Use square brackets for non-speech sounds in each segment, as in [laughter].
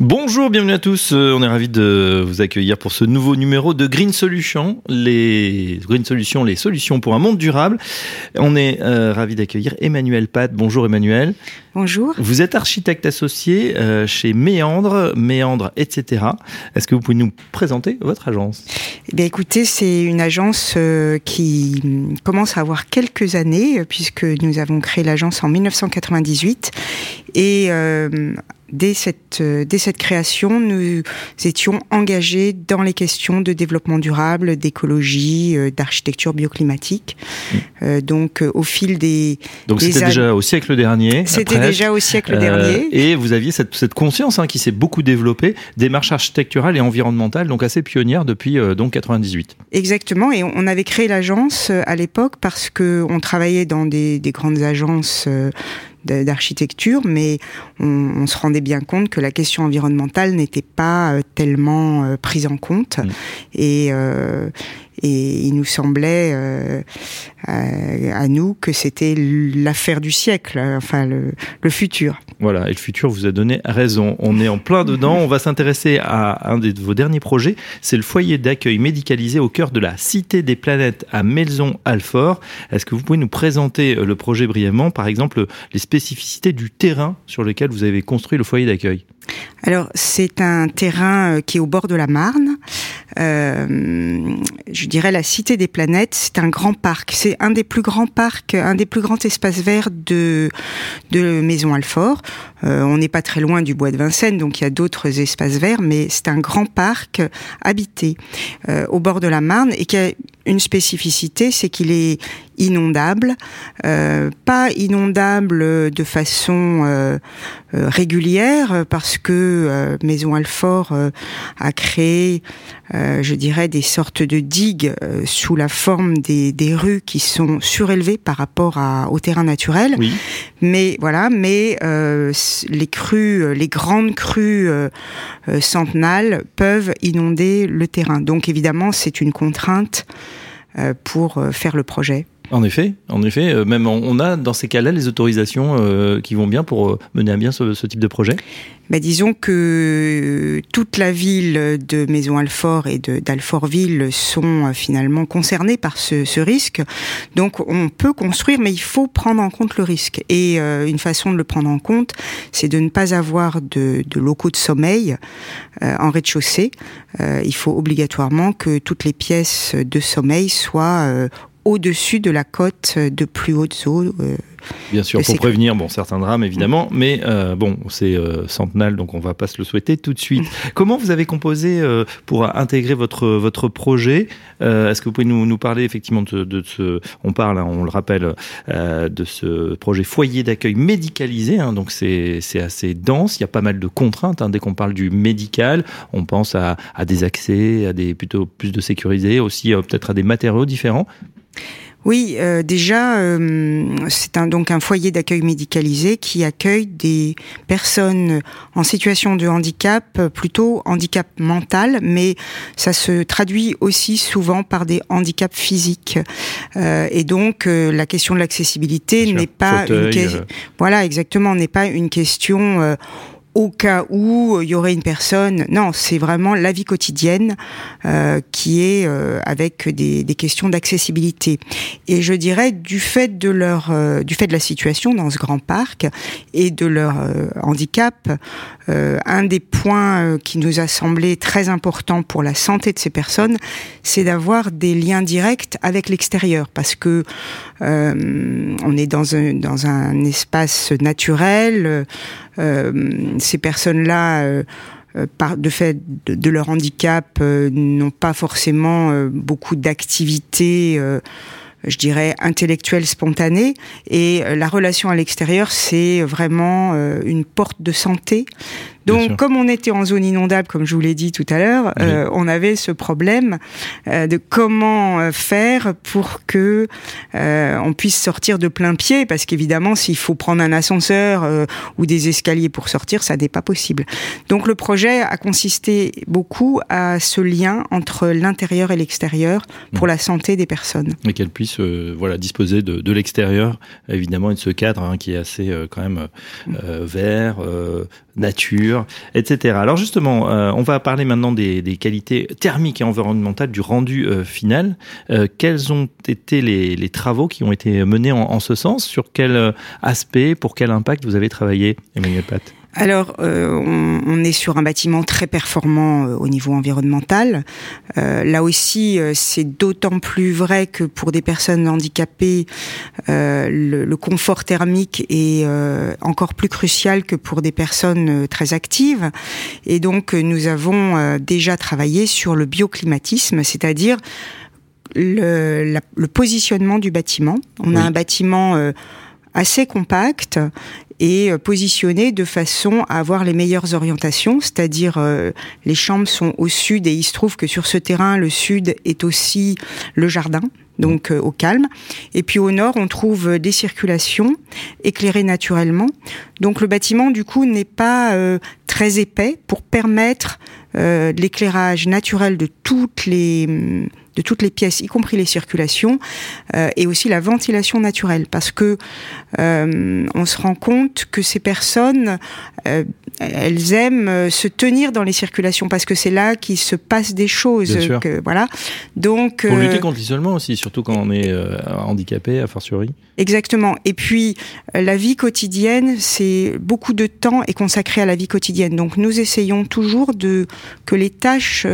Bonjour, bienvenue à tous. Euh, on est ravis de vous accueillir pour ce nouveau numéro de Green Solutions, les Green Solutions, les solutions pour un monde durable. On est euh, ravis d'accueillir Emmanuel Pat. Bonjour Emmanuel. Bonjour. Vous êtes architecte associé euh, chez Méandre, Méandre, etc. Est-ce que vous pouvez nous présenter votre agence? Eh bien, écoutez, c'est une agence qui commence à avoir quelques années puisque nous avons créé l'agence en 1998 et dès cette, euh, dès cette création, nous étions engagés dans les questions de développement durable, d'écologie, euh, d'architecture bioclimatique. Mmh. Euh, donc, au fil des. Donc, c'était déjà au siècle dernier. C'était déjà au siècle dernier. Et vous aviez cette, cette conscience hein, qui s'est beaucoup développée, démarche architecturale et environnementale, donc assez pionnière depuis donc 98. Exactement. Et on avait créé l'agence à l'époque parce que on travaillait dans des, des grandes agences d'architecture, mais on, se rendait bien compte que la question environnementale n'était pas euh, tellement euh, prise en compte. Mm. Et, euh, et il nous semblait euh, à, nous que c'était l'affaire du siècle, enfin le, le, futur. Voilà, et le futur vous a donné raison. On est en plein dedans. [laughs] On va s'intéresser à un de vos derniers projets. C'est le foyer d'accueil médicalisé au cœur de la Cité des Planètes à Maison-Alfort. Est-ce que vous pouvez nous présenter le projet brièvement, par exemple les spécificités du terrain sur lequel vous avez construit le foyer d'accueil alors, c'est un terrain euh, qui est au bord de la Marne. Euh, je dirais la Cité des Planètes. C'est un grand parc. C'est un des plus grands parcs, un des plus grands espaces verts de de Maison Alfort. Euh, on n'est pas très loin du bois de Vincennes, donc il y a d'autres espaces verts, mais c'est un grand parc habité au bord de la Marne et qui a une spécificité, c'est qu'il est inondable, euh, pas inondable de façon euh, euh régulière parce que euh, Maison Alfort a créé, je dirais, des sortes de digues sous la forme des, des, rues qui sont surélevées par rapport à, au terrain naturel. Oui. Mais voilà, mais les crues, les grandes crues centenales peuvent inonder le terrain. Donc évidemment, c'est une contrainte pour faire le projet. En effet, en effet, euh, même on a dans ces cas-là les autorisations qui vont bien pour mener à bien ce, type de projet. Bah, disons que toute la ville de Maison-Alfort et d'Alfortville sont finalement concernées par ce, risque. Donc on peut construire, mais il faut prendre en compte le risque. Et une façon de le prendre en compte, c'est de ne pas avoir de locaux de sommeil en rez-de-chaussée. il faut obligatoirement que toutes les pièces de sommeil soient au-dessus de la cote de plus haute eaux. Euh, Bien sûr, pour prévenir bon, certains drames, évidemment, mais euh, bon, c'est euh, centenal, donc on va pas se le souhaiter tout de suite. [laughs] Comment vous avez composé pour intégrer votre, votre projet Est-ce que vous pouvez nous, nous parler effectivement de, de, ce... On parle, hein, on le rappelle, de ce projet foyer d'accueil médicalisé, hein, donc c'est assez dense, il y a pas mal de contraintes. Hein, dès qu'on parle du médical, on pense à, à des accès, à des plutôt plus de sécurité, aussi peut-être à des matériaux différents. Oui, euh, déjà, euh, c'est un, donc un foyer d'accueil médicalisé qui accueille des personnes en situation de handicap, plutôt handicap mental, mais ça se traduit aussi souvent par des handicaps physiques. Euh, et donc, la question de l'accessibilité n'est pas une voilà exactement n'est pas une question au cas où il y aurait une personne. Non, c'est vraiment la vie quotidienne euh, qui est euh, avec des, des questions d'accessibilité. Et je dirais du fait de leur, euh, du fait de la situation dans ce grand parc et de leur euh, handicap, euh, un des points qui nous a semblé très important pour la santé de ces personnes, c'est d'avoir des liens directs avec l'extérieur, parce que on est dans un, dans un espace naturel. Ces personnes-là par de fait de, leur handicap n'ont pas forcément beaucoup d'activités je dirais, intellectuelle spontanée. Et la relation à l'extérieur, c'est vraiment une porte de santé. Donc, comme on était en zone inondable, comme je vous l'ai dit tout à l'heure, on avait ce problème de comment faire pour que on puisse sortir de plein pied, parce qu'évidemment, s'il faut prendre un ascenseur ou des escaliers pour sortir, ça n'est pas possible. Donc, le projet a consisté beaucoup à ce lien entre l'intérieur et l'extérieur pour mmh. la santé des personnes. Et qu'elles puissent voilà disposer de, de l'extérieur, évidemment, et de ce cadre hein, qui est assez euh, quand même euh, vert, euh, nature, etc. Alors justement, on va parler maintenant des, des, qualités thermiques et environnementales du rendu final. quels ont été les, les, travaux qui ont été menés en, en, ce sens? Sur quel aspect, pour quel impact vous avez travaillé, Emmanuel Pat alors, euh, on, on, est sur un bâtiment très performant euh, au niveau environnemental. Euh, là aussi, euh, c'est d'autant plus vrai que pour des personnes handicapées, le, le, confort thermique est encore plus crucial que pour des personnes très actives. Et donc, nous avons déjà travaillé sur le bioclimatisme, c'est-à-dire le, la, le, positionnement du bâtiment. On a un bâtiment assez compact et euh, positionné de façon à avoir les meilleures orientations, c'est-à-dire euh, les chambres sont au sud et il se trouve que sur ce terrain, le sud est aussi le jardin donc euh, au calme. Et puis au nord, on trouve des circulations éclairées naturellement. Donc le bâtiment, du coup, n'est pas très épais pour permettre l'éclairage naturel de toutes les de toutes les pièces, y compris les circulations, euh, et aussi la ventilation naturelle, parce que euh, on se rend compte que ces personnes, euh, elles aiment se tenir dans les circulations parce que c'est là qu'il se passe des choses. Que, voilà. Donc pour lutter contre l'isolement aussi, surtout quand on est handicapé, a fortiori. Exactement. Et puis la vie quotidienne, c'est beaucoup de temps est consacré à la vie quotidienne. Donc nous essayons toujours de que les tâches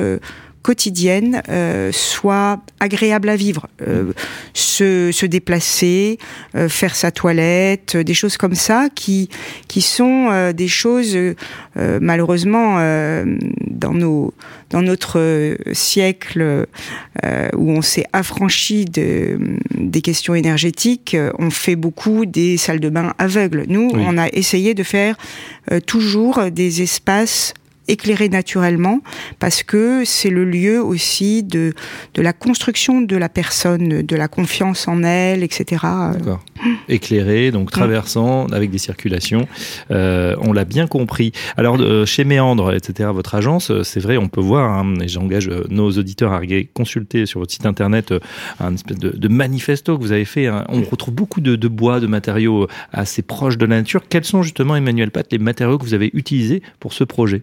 quotidienne euh, soit agréable à vivre. Euh, se, se, déplacer, euh, faire sa toilette, des choses comme ça qui, qui sont euh, des choses, euh, malheureusement, dans, nos, dans notre siècle où on s'est affranchi de, des questions énergétiques, on fait beaucoup des salles de bain aveugles. Nous, on a essayé de faire toujours des espaces éclairé naturellement parce que c'est le lieu aussi de, de la construction de la personne, de la confiance en elle, etc. D'accord. Éclairé, donc traversant avec des circulations. Euh, on l'a bien compris. Alors euh, chez Méandre, etc., votre agence, euh, c'est vrai, on peut voir, hein, et j'engage nos auditeurs à consulter sur votre site internet un espèce de, de manifesto que vous avez fait. Hein. On retrouve beaucoup de, de, bois, de matériaux assez proches de la nature. Quels sont justement, Emmanuel Pat, les matériaux que vous avez utilisés pour ce projet?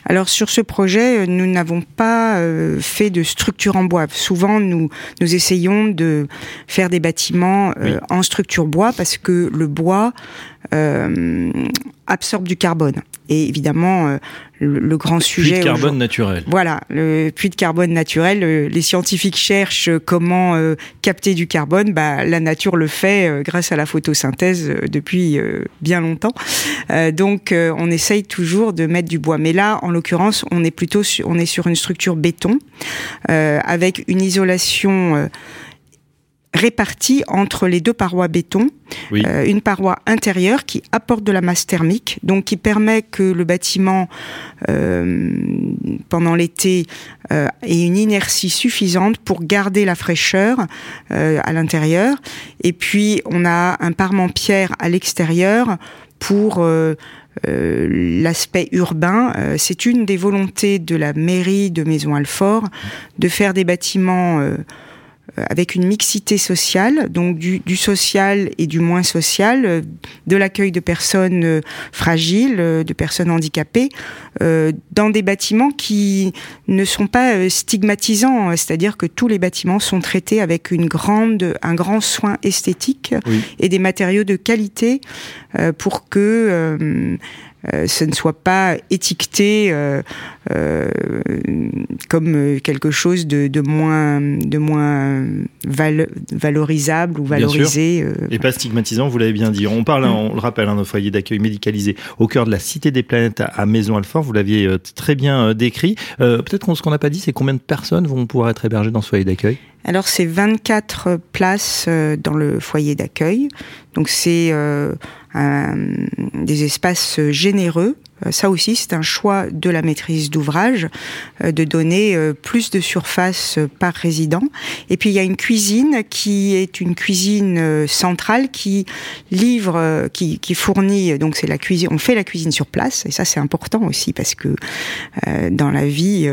alors sur ce projet, euh, nous n'avons pas euh, fait de structure en bois. Souvent, nous nous essayons de faire des bâtiments euh, en structure bois parce que le bois absorbe du carbone. Et évidemment, le, grand sujet. Puits de carbone naturel. Voilà, le puits de carbone naturel. les scientifiques cherchent comment capter du carbone. Bah, la nature le fait grâce à la photosynthèse depuis bien longtemps. donc, on essaye toujours de mettre du bois. Mais là, en l'occurrence, on est plutôt sur, on est sur une structure béton euh, avec une isolation euh, répartie entre les deux parois béton, euh, une paroi intérieure qui apporte de la masse thermique, donc qui permet que le bâtiment pendant l'été ait une inertie suffisante pour garder la fraîcheur à l'intérieur. Et puis on a un parement pierre à l'extérieur pour l'aspect urbain. Euh, c'est une des volontés de la mairie de Maison-Alfort de faire des bâtiments euh, avec une mixité sociale, donc du, du, social et du moins social, de l'accueil de personnes fragiles, de personnes handicapées, euh, dans des bâtiments qui ne sont pas stigmatisants, c'est-à-dire que tous les bâtiments sont traités avec une grande, un grand soin esthétique oui. et des matériaux de qualité euh, pour que euh, ce ne soit pas étiqueté euh, euh, comme quelque chose de, de moins, de moins val valorisable ou valorisé. Et pas stigmatisant, vous l'avez bien dit. On parle, mm. on le rappelle, hein, foyer d'accueil médicalisé au cœur de la Cité des Planètes à Maison-Alfort. Vous l'aviez très bien décrit. Peut-être qu'on ce qu'on n'a pas dit, c'est combien de personnes vont pouvoir être hébergées dans ce foyer d'accueil? Alors c'est 24 places dans le foyer d'accueil. Donc c'est euh, des espaces généreux ça aussi, c'est un choix de la maîtrise d'ouvrage de donner plus de surface par résident. Et puis il y a une cuisine qui est une cuisine centrale qui livre, qui, fournit. Donc c'est la cuisine. On fait la cuisine sur place et ça c'est important aussi parce que dans la vie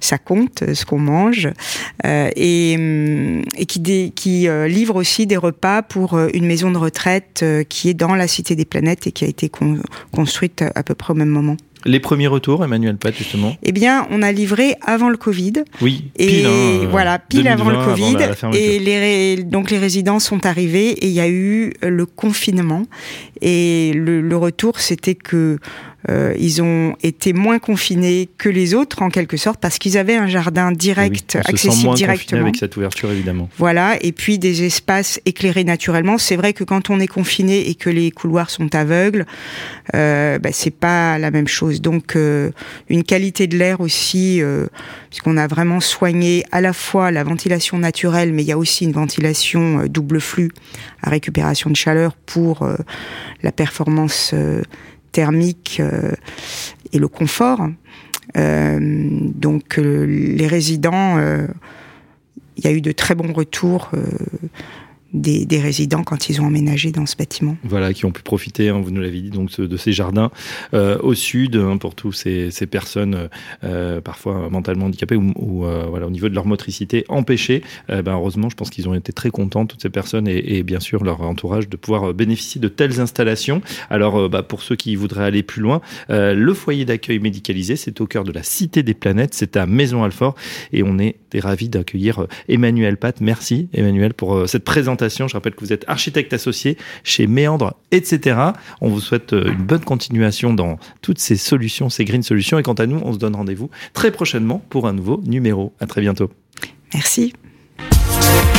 ça compte ce qu'on mange et, et qui, livre aussi des repas pour une maison de retraite qui est dans la Cité des Planètes et qui a été construite à peu près même moment. Les premiers retours, Emmanuel Pat, justement? Eh bien, on a livré avant le Covid. Oui, pile, et hein, voilà, pile avant le Covid. et les, donc les résidents sont arrivés et il y a eu le confinement. Et le, le retour, c'était que euh, ils ont été moins confinés que les autres en quelque sorte parce qu'ils avaient un jardin direct, oui, accessible moins directement. Avec cette ouverture évidemment. Voilà, et puis des espaces éclairés naturellement. C'est vrai que quand on est confiné et que les couloirs sont aveugles, euh, bah, c'est pas la même chose. Donc euh, une qualité de l'air aussi, euh, puisqu'on a vraiment soigné à la fois la ventilation naturelle, mais il y a aussi une ventilation euh, double flux à récupération de chaleur pour euh, la performance thermique euh, et le confort. Euh, donc euh, les résidents, il y a eu de très bons retours des, résidents quand ils ont emménagé dans ce bâtiment. Voilà, qui ont pu profiter, hein, vous nous l'avez dit, donc de ces jardins euh, au sud hein, pour tous ces, personnes euh, parfois mentalement handicapées ou, euh, voilà au niveau de leur motricité empêchée. ben, heureusement, je pense qu'ils ont été très contents toutes ces personnes et, et, bien sûr leur entourage de pouvoir bénéficier de telles installations. Alors, bah, pour ceux qui voudraient aller plus loin, le foyer d'accueil médicalisé, c'est au cœur de la Cité des Planètes, c'est à Maison Alfort et on est ravis d'accueillir Emmanuel Pat. Merci Emmanuel pour cette présentation je rappelle que vous êtes architecte associé chez Méandre, etc. On vous souhaite euh, une bonne continuation dans toutes ces solutions, ces green solutions. Et quant à nous, on se donne rendez-vous très prochainement pour un nouveau numéro. À très bientôt. Merci.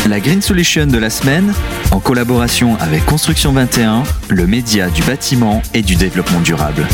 La Green Solution de la semaine, en collaboration avec Construction 21, le média du bâtiment et du développement durable.